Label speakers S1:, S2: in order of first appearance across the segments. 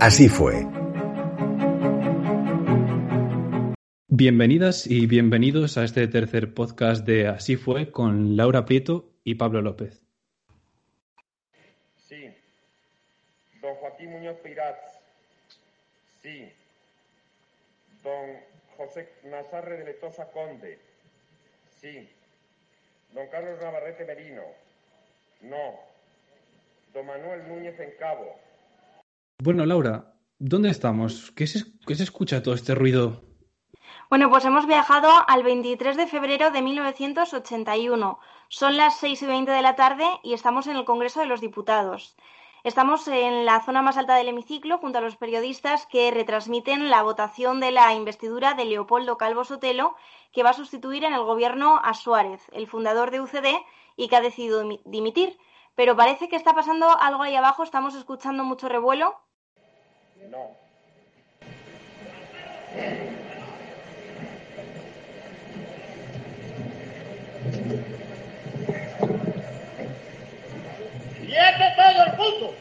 S1: Así fue.
S2: Bienvenidas y bienvenidos a este tercer podcast de Así fue con Laura Prieto y Pablo López.
S3: Sí. Don Joaquín Muñoz Pirat. Sí. Don José Nazarre de Letosa Conde. Sí. Don Carlos Navarrete Merino. No. Don Manuel Núñez en Cabo.
S2: Bueno, Laura, ¿dónde estamos? ¿Qué se, escucha todo este ruido?
S4: Bueno, pues hemos viajado al 23 de febrero de 1981. Son las 6 y 20 de la tarde y estamos en el Congreso de los Diputados. Estamos en la zona más alta del hemiciclo junto a los periodistas que retransmiten la votación de la investidura de Leopoldo Calvo Sotelo, que va a sustituir en el gobierno a Suárez, el fundador de UCD y que ha decidido dimitir. Pero parece que está pasando algo ahí abajo. Estamos escuchando mucho revuelo.
S3: No.
S5: ¡Quiete todo el mundo!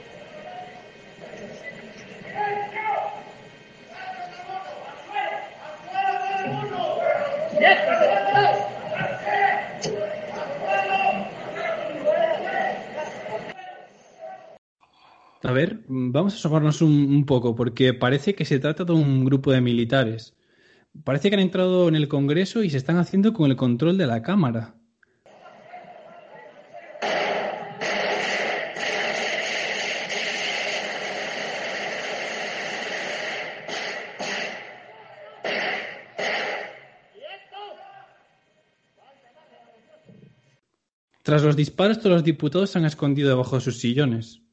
S2: A ver, vamos a asomarnos un, un, poco, porque parece que se trata de un grupo de militares. Parece que han entrado en el Congreso y se están haciendo con el control de la Cámara. Tras los disparos, todos los diputados se han escondido debajo de sus sillones.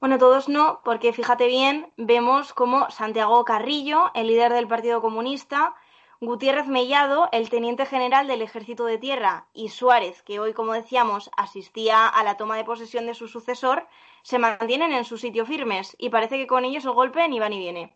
S4: Bueno, todos no, porque fíjate bien, vemos como Santiago Carrillo, el líder del Partido Comunista, Gutiérrez Mellado, el teniente general del Ejército de Tierra, y Suárez, que hoy, como decíamos, asistía a la toma de posesión de su sucesor, se mantienen en su sitio firmes y parece que con ellos el golpe ni va ni viene.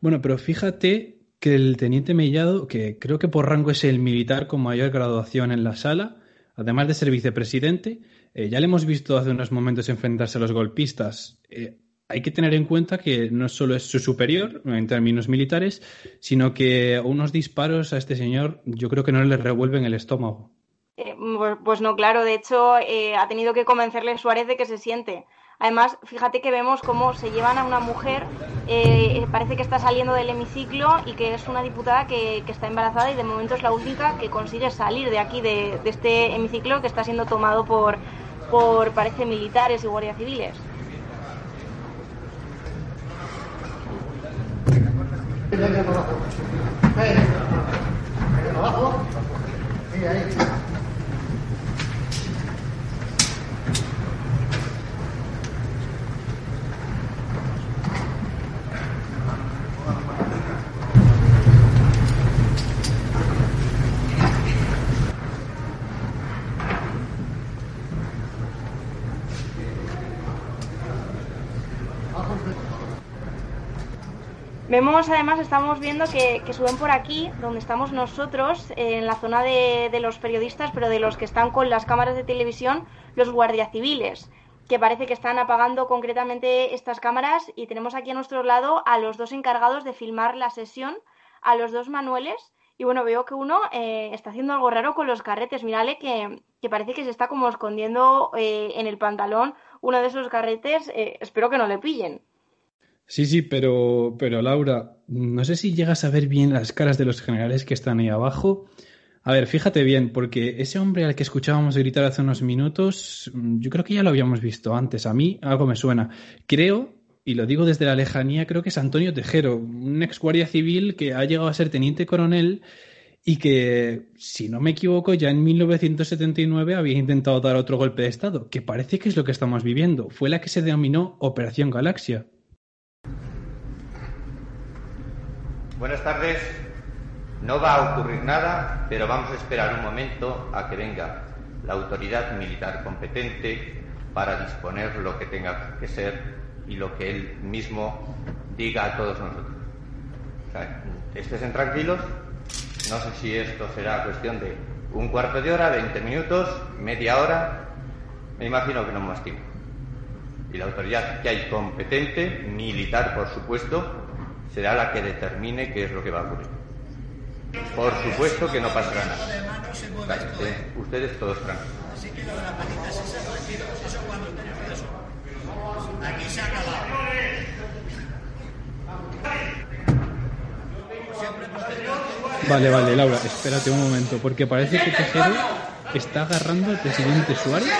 S2: Bueno, pero fíjate que el teniente Mellado, que creo que por rango es el militar con mayor graduación en la sala, además de ser vicepresidente, eh, ya le hemos visto hace unos momentos enfrentarse a los golpistas. Eh, hay que tener en cuenta que no solo es su superior en términos militares, sino que unos disparos a este señor yo creo que no le revuelven el estómago.
S4: Eh, pues no, claro, de hecho ha tenido que convencerle Suárez de que se siente. Además, fíjate que vemos cómo se llevan a una mujer, eh, parece que está saliendo del hemiciclo y que es una diputada que, está embarazada y de momento es la única que consigue salir de aquí, de, este hemiciclo que está siendo tomado por, por, parece, militares y guardias civiles.
S5: Ahí.
S4: Vemos, además, estamos viendo que, suben por aquí, donde estamos nosotros, en la zona de, de, los periodistas, pero de los que están con las cámaras de televisión, los guardias civiles, que parece que están apagando concretamente estas cámaras. Y tenemos aquí a nuestro lado a los dos encargados de filmar la sesión, a los dos Manueles. Y bueno, veo que uno eh, está haciendo algo raro con los carretes. Mírale que, que parece que se está como escondiendo eh, en el pantalón uno de esos carretes. Eh, espero que no le pillen.
S2: Sí, sí, pero, pero Laura, no sé si llegas a ver bien las caras de los generales que están ahí abajo. A ver, fíjate bien, porque ese hombre al que escuchábamos gritar hace unos minutos, yo creo que ya lo habíamos visto antes. A mí algo me suena. Creo, y lo digo desde la lejanía, creo que es Antonio Tejero, un ex guardia civil que ha llegado a ser teniente coronel y que, si no me equivoco, ya en 1979 había intentado dar otro golpe de Estado, que parece que es lo que estamos viviendo. Fue la que se denominó Operación Galaxia.
S6: Buenas tardes. No va a ocurrir nada, pero vamos a esperar un momento a que venga la autoridad militar competente para disponer lo que tenga que ser y lo que él mismo diga a todos nosotros. O estén tranquilos. No sé si esto será cuestión de un cuarto de hora, 20 minutos, media hora. Me imagino que no más tiempo. Y la autoridad que hay competente, militar por supuesto, será la que determine qué es lo que va a ocurrir. Por supuesto que no pasará nada. Ustedes todos tranquilos. Aquí se ha
S2: Vale, vale, Laura, espérate un momento, porque parece que Tejero está agarrando al presidente Suárez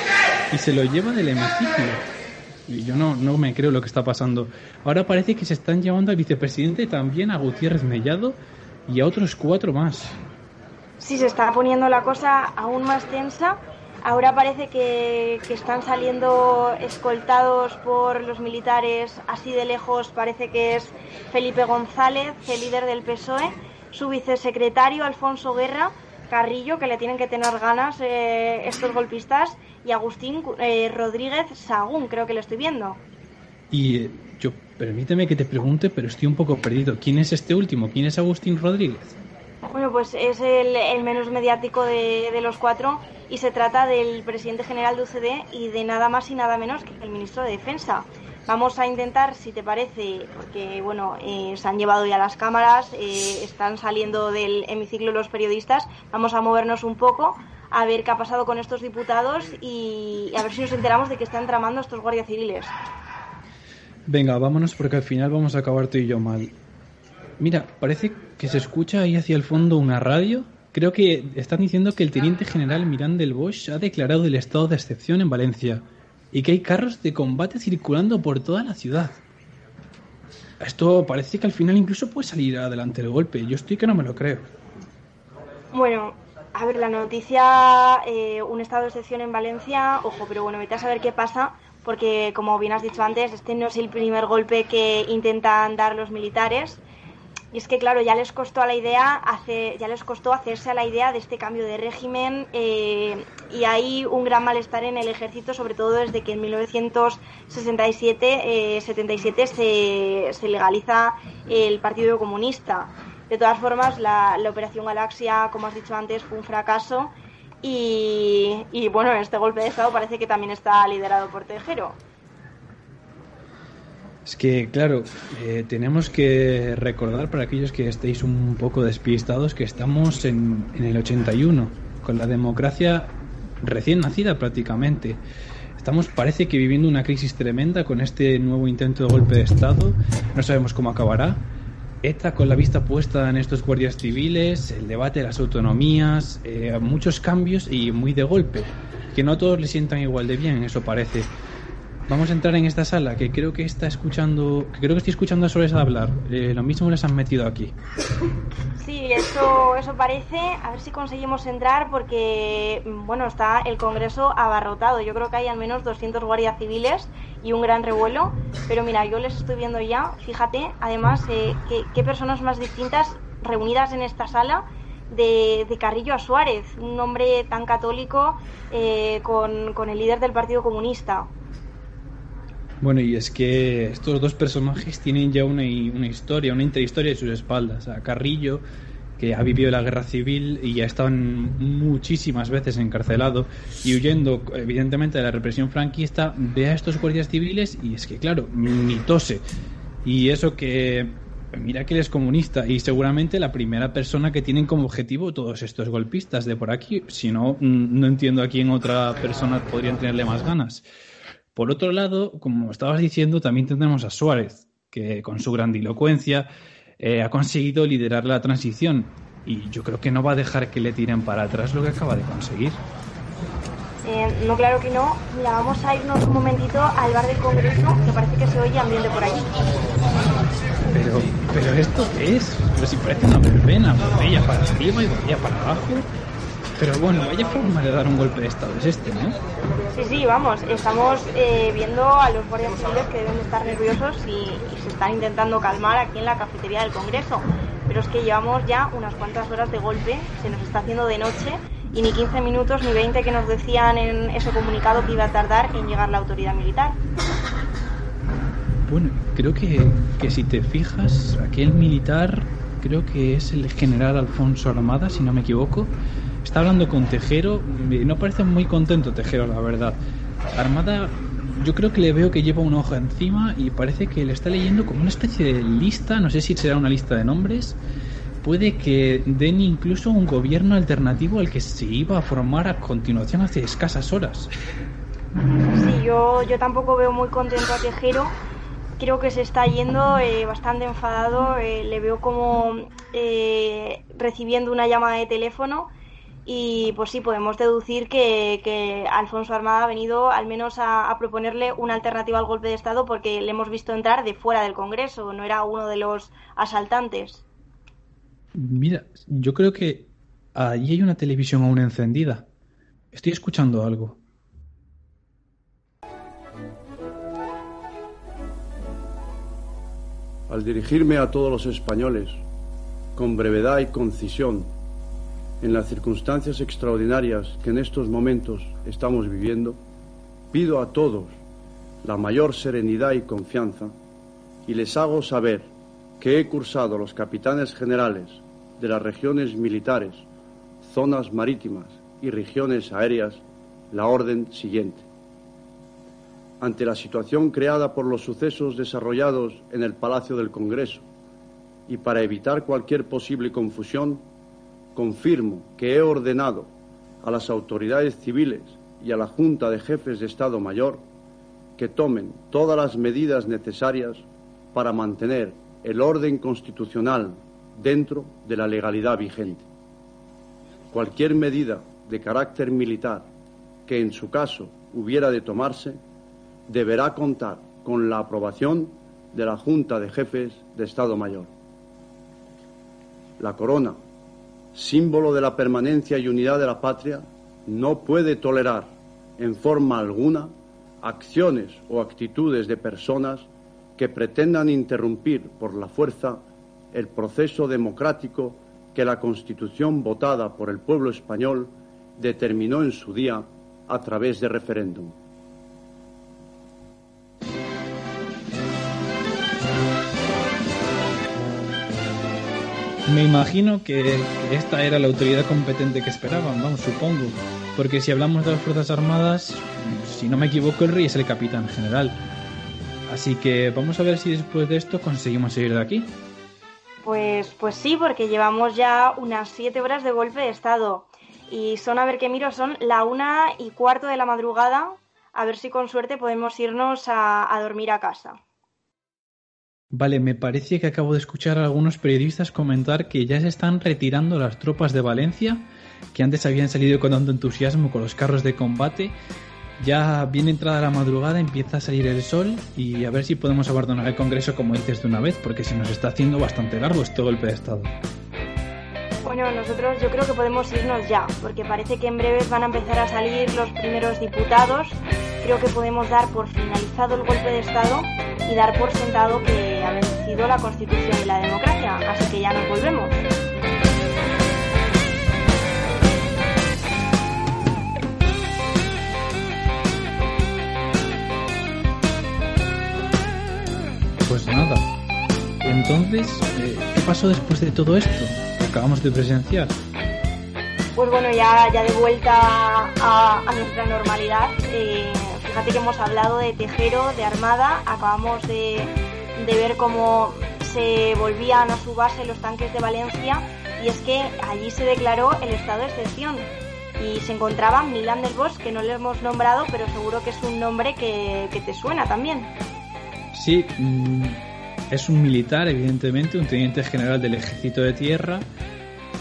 S2: y se lo lleva del hemiciclo. Yo no, no me creo lo que está pasando. Ahora parece que se están llevando al vicepresidente también, a Gutiérrez Mellado y a otros cuatro más.
S4: Sí, se está poniendo la cosa aún más tensa. Ahora parece que, que, están saliendo escoltados por los militares así de lejos. Parece que es Felipe González, el líder del PSOE, su vicesecretario Alfonso Guerra, Carrillo, que le tienen que tener ganas eh, estos golpistas, y Agustín eh, Rodríguez Sagún, creo que lo estoy viendo.
S2: Y eh, yo, permíteme que te pregunte, pero estoy un poco perdido. ¿Quién es este último? ¿Quién es Agustín Rodríguez?
S4: Bueno, pues es el, el menos mediático de, de, los cuatro y se trata del presidente general de UCD y de nada más y nada menos que el ministro de Defensa. Vamos a intentar, si te parece, porque bueno, eh, se han llevado ya las cámaras, eh, están saliendo del hemiciclo los periodistas, vamos a movernos un poco a ver qué ha pasado con estos diputados y a ver si nos enteramos de que están tramando estos guardias civiles.
S2: Venga, vámonos porque al final vamos a acabar tú y yo mal. Mira, parece que se escucha ahí hacia el fondo una radio. Creo que están diciendo que el teniente general Mirán del Bosch ha declarado el estado de excepción en Valencia y que hay carros de combate circulando por toda la ciudad. Esto parece que al final incluso puede salir adelante el golpe. Yo estoy que no me lo creo.
S4: Bueno, a ver, la noticia, eh, un estado de excepción en Valencia, ojo, pero bueno, vete a saber qué pasa, porque como bien has dicho antes, este no es el primer golpe que intentan dar los militares. Y es que, claro, ya les costó a la idea, hace, ya les costó hacerse a la idea de este cambio de régimen eh, y hay un gran malestar en el ejército, sobre todo desde que en 1967 eh, 77 se, se, legaliza el Partido Comunista. De todas formas, la, Operación Galaxia, como has dicho antes, fue un fracaso y, y bueno, este golpe de Estado parece que también está liderado por Tejero.
S2: Es que, claro, eh, tenemos que recordar para aquellos que estéis un poco despistados que estamos en, en, el 81, con la democracia recién nacida prácticamente. Estamos, parece que viviendo una crisis tremenda con este nuevo intento de golpe de Estado. No sabemos cómo acabará. ETA con la vista puesta en estos guardias civiles, el debate de las autonomías, eh, muchos cambios y muy de golpe. Que no todos le sientan igual de bien, eso parece. Vamos a entrar en esta sala que creo que está escuchando, que creo que estoy escuchando a Soles hablar. Eh, lo mismo les han metido aquí.
S4: Sí, eso, eso parece. A ver si conseguimos entrar porque, bueno, está el Congreso abarrotado. Yo creo que hay al menos 200 guardias civiles y un gran revuelo. Pero mira, yo les estoy viendo ya. Fíjate, además, eh, qué, qué personas más distintas reunidas en esta sala. De, de, Carrillo a Suárez, un hombre tan católico eh, con, con el líder del Partido Comunista.
S2: Bueno, y es que estos dos personajes tienen ya una, historia, una interhistoria de sus espaldas. Carrillo, que ha vivido la guerra civil y ha estado muchísimas veces encarcelado y huyendo, evidentemente, de la represión franquista, ve a estos guardias civiles y es que, claro, ni tose. Y eso que. Mira que él es comunista y seguramente la primera persona que tienen como objetivo todos estos golpistas de por aquí. Si no, no entiendo a quién otra persona podrían tenerle más ganas. Por otro lado, como estabas diciendo, también tendremos a Suárez, que con su grandilocuencia eh, ha conseguido liderar la transición y yo creo que no va a dejar que le tiren para atrás lo que acaba de conseguir.
S4: Eh, no, claro que no. Mira, vamos a irnos un momentito al bar del Congreso, que parece que se oye ambiente por allí.
S2: Pero, pero ¿esto qué es? Pero si parece una verbena, botella para arriba y botella para abajo. Pero bueno, vaya forma de dar un golpe de estado es este, ¿no?
S4: Sí, sí, vamos, estamos eh, viendo a los guardias civiles que deben estar nerviosos y, y, se están intentando calmar aquí en la cafetería del Congreso. Pero es que llevamos ya unas cuantas horas de golpe, se nos está haciendo de noche y ni 15 minutos ni 20 que nos decían en ese comunicado que iba a tardar en llegar la autoridad militar.
S2: Bueno, creo que, que si te fijas, aquel militar, creo que es el general Alfonso Armada, si no me equivoco, está hablando con Tejero no parece muy contento Tejero, la verdad. Armada yo creo que le veo que lleva una hoja encima y parece que le está leyendo como una especie de lista, no sé si será una lista de nombres. Puede que den incluso un gobierno alternativo al que se iba a formar a continuación hace escasas horas.
S4: Sí, yo, yo tampoco veo muy contento a Tejero. Creo que se está yendo eh, bastante enfadado. Eh, le veo como eh, recibiendo una llamada de teléfono y pues sí, podemos deducir que, Alfonso Armada ha venido al menos a, proponerle una alternativa al golpe de Estado porque le hemos visto entrar de fuera del Congreso, no era uno de los asaltantes.
S2: Mira, yo creo que allí hay una televisión aún encendida. Estoy escuchando algo.
S1: Al dirigirme a todos los españoles, con brevedad y concisión, en las circunstancias extraordinarias que en estos momentos estamos viviendo, pido a todos la mayor serenidad y confianza y les hago saber que he cursado los capitanes generales de las regiones militares, zonas marítimas y regiones aéreas la orden siguiente. Ante la situación creada por los sucesos desarrollados en el Palacio del Congreso y para evitar cualquier posible confusión, confirmo que he ordenado a las autoridades civiles y a la Junta de Jefes de Estado Mayor que tomen todas las medidas necesarias para mantener el orden constitucional dentro de la legalidad vigente. Cualquier medida de carácter militar que en su caso hubiera de tomarse deberá contar con la aprobación de la Junta de Jefes de Estado Mayor. La corona símbolo de la permanencia y unidad de la patria, no puede tolerar en forma alguna acciones o actitudes de personas que pretendan interrumpir por la fuerza el proceso democrático que la Constitución votada por el pueblo español determinó en su día a través de referéndum.
S2: Me imagino que esta era la autoridad competente que esperaban, vamos, supongo. Porque si hablamos de las Fuerzas Armadas, si no me equivoco, el rey es el capitán general. Así que vamos a ver si después de esto conseguimos salir de aquí.
S4: Pues, pues sí, porque llevamos ya unas siete horas de golpe de estado. Y son, a ver qué miro, son la una y cuarto de la madrugada. A ver si con suerte podemos irnos a dormir a casa.
S2: Vale, me parece que acabo de escuchar a algunos periodistas comentar que ya se están retirando las tropas de Valencia, que antes habían salido con tanto entusiasmo con los carros de combate. Ya viene entrada la madrugada, empieza a salir el sol y a ver si podemos abandonar el Congreso como dices de una vez, porque se nos está haciendo bastante largo este golpe de Estado.
S4: Bueno, nosotros yo creo que podemos irnos ya, porque parece que en breves van a empezar a salir los primeros diputados. Creo que podemos dar por finalizado el golpe de Estado y dar por sentado que ha vencido la Constitución y la democracia, así que ya nos volvemos.
S2: Pues nada. Entonces, eh, ¿qué pasó después de todo esto que acabamos de presenciar?
S4: Pues bueno, ya, ya de vuelta a, nuestra normalidad. Eh, Fíjate que hemos hablado de Tejero, de Armada, acabamos de, ver cómo se volvían a su base los tanques de Valencia y es que allí se declaró el estado de excepción y se encontraba Milán del Bosch, que no le hemos nombrado, pero seguro que es un nombre que, que te suena también.
S2: Sí, mm, es un militar, evidentemente, un teniente general del ejército de tierra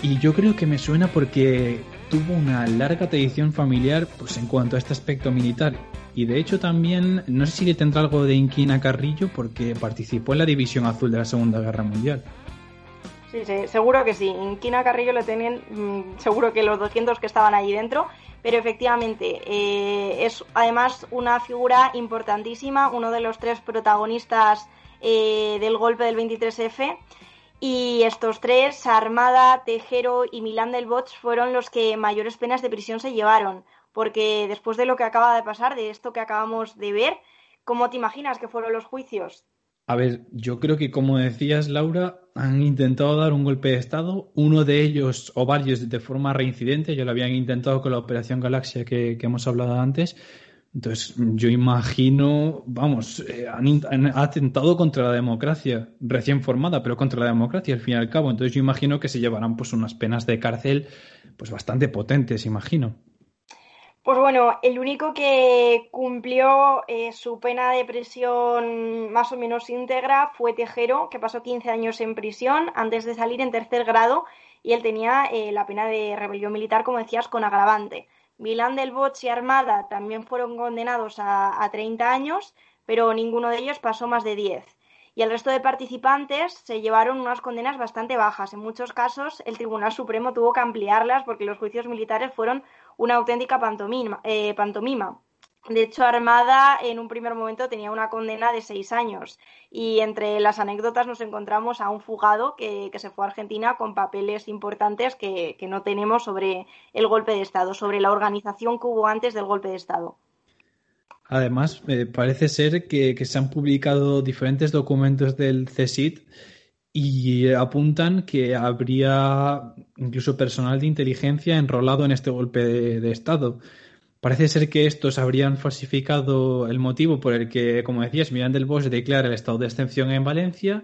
S2: y yo creo que me suena porque tuvo una larga tradición familiar pues en cuanto a este aspecto militar y de hecho también, no sé si le tendrá algo de Inquina Carrillo porque participó en la División Azul de la Segunda Guerra Mundial.
S4: Sí, sí, seguro que sí. Inquina Carrillo lo tenían, mm, seguro que los 200 que estaban allí dentro, pero efectivamente eh, es además una figura importantísima, uno de los tres protagonistas eh, del golpe del 23F. Y estos tres, Armada, Tejero y Milán del Bots, fueron los que mayores penas de prisión se llevaron porque después de lo que acaba de pasar, de esto que acabamos de ver, ¿cómo te imaginas que fueron los juicios?
S2: A ver, yo creo que como decías, Laura, han intentado dar un golpe de Estado, uno de ellos o varios de forma reincidente, ya lo habían intentado con la Operación Galaxia que, hemos hablado antes, Entonces, yo imagino, vamos, eh, han, han, atentado contra la democracia, recién formada, pero contra la democracia al fin y al cabo. Entonces, yo imagino que se llevarán pues unas penas de cárcel pues bastante potentes, imagino.
S4: Pues bueno, el único que cumplió eh, su pena de prisión más o menos íntegra fue Tejero, que pasó 15 años en prisión antes de salir en tercer grado y él tenía eh, la pena de rebelión militar, como decías, con agravante. Milán del Bosch y Armada también fueron condenados a, a 30 años, pero ninguno de ellos pasó más de 10. Y el resto de participantes se llevaron unas condenas bastante bajas. En muchos casos, el Tribunal Supremo tuvo que ampliarlas porque los juicios militares fueron una auténtica pantomima. Eh, pantomima. De hecho, Armada en un primer momento tenía una condena de seis años y entre las anécdotas nos encontramos a un fugado que, que se fue a Argentina con papeles importantes que, que, no tenemos sobre el golpe de Estado, sobre la organización que hubo antes del golpe de Estado.
S2: Además, eh, parece ser que, que, se han publicado diferentes documentos del CSIT y apuntan que habría incluso personal de inteligencia enrolado en este golpe de, Estado. Parece ser que estos habrían falsificado el motivo por el que, como decías, Miranda del Bosch declara el estado de excepción en Valencia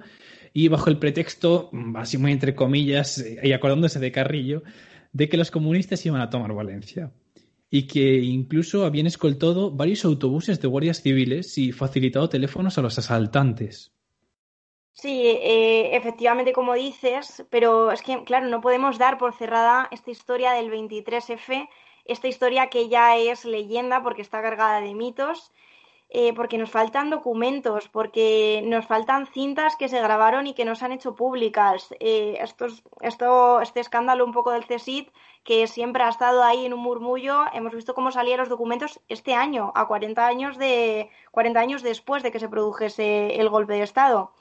S2: y bajo el pretexto, así muy entre comillas, y acordándose de Carrillo, de que los comunistas iban a tomar Valencia y que incluso habían escoltado varios autobuses de guardias civiles y facilitado teléfonos a los asaltantes.
S4: Sí, eh, efectivamente, como dices, pero es que, claro, no podemos dar por cerrada esta historia del 23F esta historia que ya es leyenda porque está cargada de mitos, eh, porque nos faltan documentos, porque nos faltan cintas que se grabaron y que no se han hecho públicas. Eh, esto, este escándalo un poco del CSIT, que siempre ha estado ahí en un murmullo, hemos visto cómo salían los documentos este año, a 40 años, de, 40 años después de que se produjese el golpe de Estado.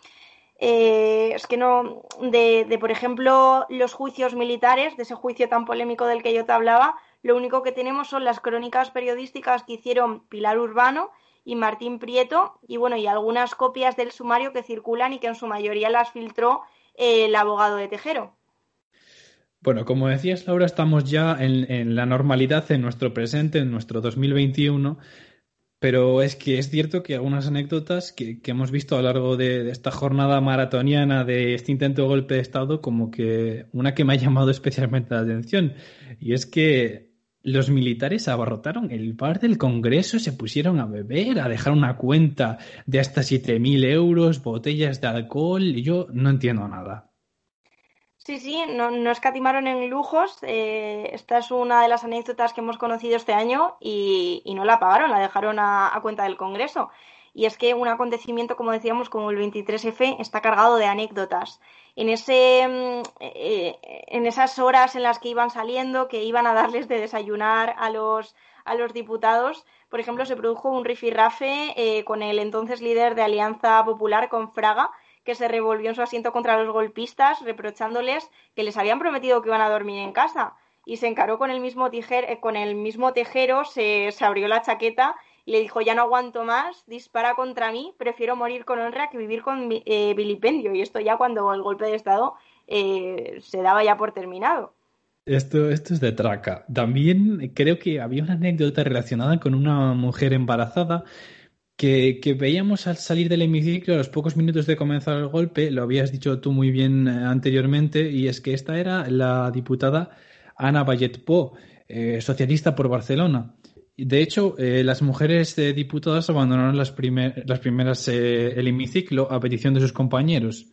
S4: Eh, es que no, de, de, por ejemplo, los juicios militares, de ese juicio tan polémico del que yo te hablaba, lo único que tenemos son las crónicas periodísticas que hicieron Pilar Urbano y Martín Prieto y bueno, y algunas copias del sumario que circulan y que en su mayoría las filtró eh, el abogado de Tejero.
S2: Bueno, como decías, Laura, estamos ya en, en, la normalidad, en nuestro presente, en nuestro 2021, pero es que es cierto que algunas anécdotas que, que hemos visto a lo largo de, de, esta jornada maratoniana de este intento de golpe de Estado, como que una que me ha llamado especialmente la atención, y es que los militares abarrotaron el bar del Congreso, se pusieron a beber, a dejar una cuenta de hasta 7.000 euros, botellas de alcohol, y yo no entiendo nada.
S4: Sí, sí, no, no escatimaron en lujos. Eh, esta es una de las anécdotas que hemos conocido este año y, y no la pagaron, la dejaron a, cuenta del Congreso. Y es que un acontecimiento, como decíamos, como el 23F, está cargado de anécdotas. En, ese, mm, eh, en esas horas en las que iban saliendo, que iban a darles de desayunar a los, a los diputados, por ejemplo, se produjo un rifirrafe eh, con el entonces líder de Alianza Popular, con Fraga, que se revolvió en su asiento contra los golpistas, reprochándoles que les habían prometido que iban a dormir en casa. Y se encaró con el mismo, eh, con el mismo tejero, se, se abrió la chaqueta y le dijo, ya no aguanto más, dispara contra mí, prefiero morir con honra que vivir con eh, vilipendio. Y esto ya cuando el golpe de Estado eh, se daba ya por terminado.
S2: Esto, esto es de traca. También creo que había una anécdota relacionada con una mujer embarazada que, veíamos al salir del hemiciclo a los pocos minutos de comenzar el golpe, lo habías dicho tú muy bien eh, anteriormente, y es que esta era la diputada Ana Valletpo, eh, socialista por Barcelona. De hecho, eh, las mujeres diputadas abandonaron las, primer, las primeras el hemiciclo a petición de sus compañeros,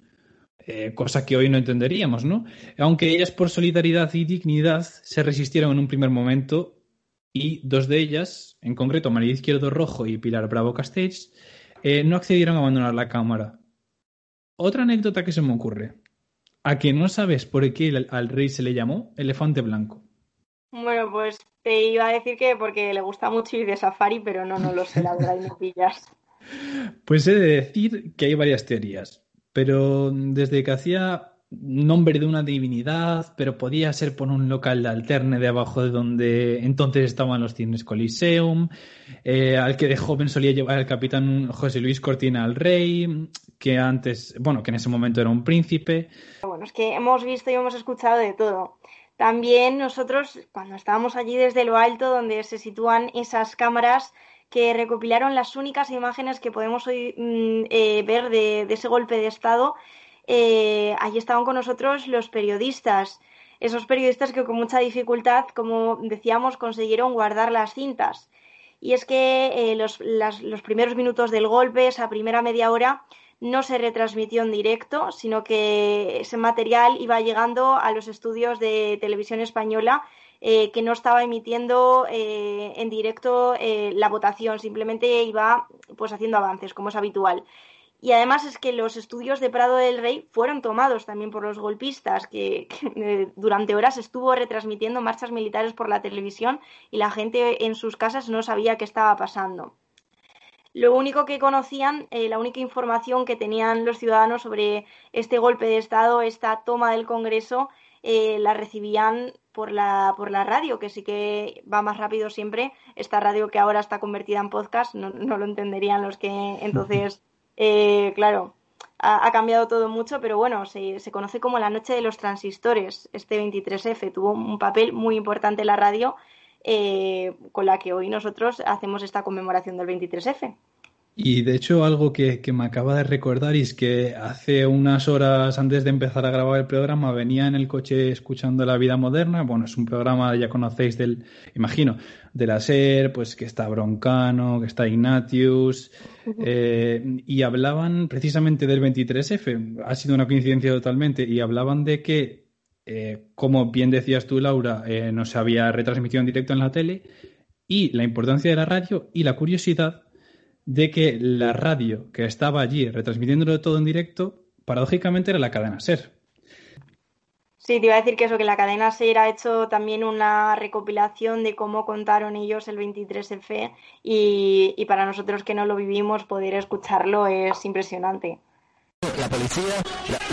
S2: cosa que hoy no entenderíamos, ¿no? Aunque ellas por solidaridad y dignidad se resistieron en un primer momento y dos de ellas, en concreto María Izquierdo Rojo y Pilar Bravo Castells, eh, no accedieron a abandonar la Cámara. Otra anécdota que se me ocurre. ¿A que no sabes por qué al rey se le llamó elefante blanco?
S4: Bueno, pues te iba a decir que porque le gusta mucho ir de safari, pero no, no lo sé, la verdad, y me pillas.
S2: Pues he de decir que hay varias teorías, pero desde que hacía nombre de una divinidad, pero podía ser por un local de alterne de abajo de donde entonces estaban los cines Coliseum, eh, al que de joven solía llevar el capitán José Luis Cortina al rey, que antes, bueno, que en ese momento era un príncipe.
S4: Bueno, es que hemos visto y hemos escuchado de todo. También nosotros, cuando estábamos allí desde lo alto, donde se sitúan esas cámaras que recopilaron las únicas imágenes que podemos hoy mm, eh, ver de, ese golpe de Estado. Eh, allí estaban con nosotros los periodistas, esos periodistas que con mucha dificultad, como decíamos, consiguieron guardar las cintas. Y es que eh, los, los primeros minutos del golpe, esa primera media hora, no se retransmitió en directo, sino que ese material iba llegando a los estudios de televisión española eh, que no estaba emitiendo eh, en directo eh, la votación, simplemente iba pues haciendo avances, como es habitual. Y además es que los estudios de Prado del Rey fueron tomados también por los golpistas, que, durante horas estuvo retransmitiendo marchas militares por la televisión y la gente en sus casas no sabía qué estaba pasando. Lo único que conocían, la única información que tenían los ciudadanos sobre este golpe de Estado, esta toma del Congreso, la recibían por la, por la radio, que sí que va más rápido siempre. Esta radio que ahora está convertida en podcast, no, lo entenderían los que entonces, eh, claro, ha, cambiado todo mucho, pero bueno, se, se, conoce como la noche de los transistores. Este 23F tuvo un papel muy importante en la radio, eh, con la que hoy nosotros hacemos esta conmemoración del 23F.
S2: Y de hecho algo que, me acaba de recordar es que hace unas horas antes de empezar a grabar el programa venía en el coche escuchando La Vida Moderna. Bueno, es un programa, ya conocéis del, imagino, de la SER, pues que está Broncano, que está Ignatius, eh, y hablaban precisamente del 23F. Ha sido una coincidencia totalmente, y hablaban de que, eh, como bien decías tú, Laura, eh, no se había retransmitido en directo en la tele, y la importancia de la radio y la curiosidad de que la radio que estaba allí retransmitiéndolo todo en directo, paradójicamente era la cadena SER.
S4: Sí, te iba a decir que eso, que la cadena SER ha hecho también una recopilación de cómo contaron ellos el 23F y, y para nosotros que no lo vivimos, poder escucharlo es impresionante.
S7: La policía,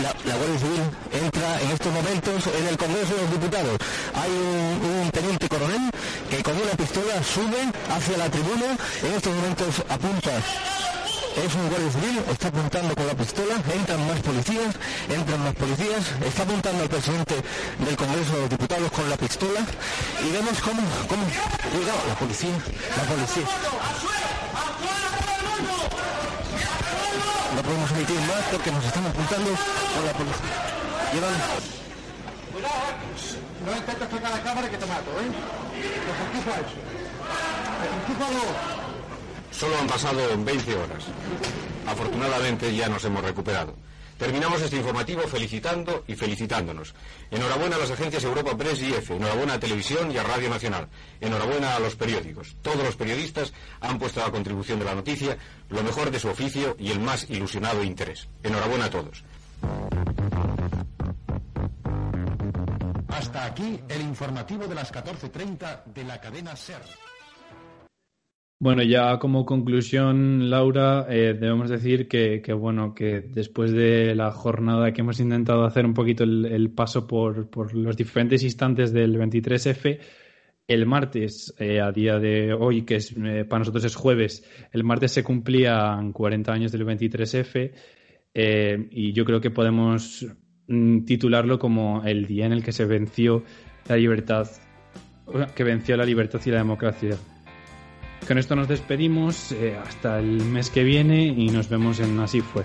S7: la, Guardia Civil entra en estos momentos en el Congreso de los Diputados. Hay un, teniente coronel que con una pistola sube hacia la tribuna. En estos momentos apunta es un guardia civil, está apuntando con la pistola, entran más policías, entran más policías, está apuntando al presidente del Congreso de los Diputados con la pistola y vemos cómo, cómo llega la policía, la policía. No podemos emitir más porque nos están apuntando con la policía. Llevan... Cuidado, ¿eh? No intentes tocar la cámara que te mato, ¿eh? Desenchufa eso. Desenchúfalo.
S8: Solo han pasado 20 horas. Afortunadamente ya nos hemos recuperado. Terminamos este informativo felicitando y felicitándonos. Enhorabuena a las agencias Europa Press y EFE, enhorabuena a Televisión y a Radio Nacional, enhorabuena a los periódicos. Todos los periodistas han puesto a la contribución de la noticia lo mejor de su oficio y el más ilusionado interés. Enhorabuena a todos.
S7: Hasta aquí el informativo de las 14.30 de la cadena SER.
S2: Bueno, ya como conclusión, Laura, eh, debemos decir que, bueno, que después de la jornada que hemos intentado hacer un poquito el, paso por, los diferentes instantes del 23F, el martes, eh, a día de hoy, que es, eh, para nosotros es jueves, el martes se cumplían 40 años del 23F y yo creo que podemos mm, titularlo como el día en el que se venció la libertad, que venció la libertad y la democracia. Con esto nos despedimos eh, hasta el mes que viene y nos vemos en Así fue.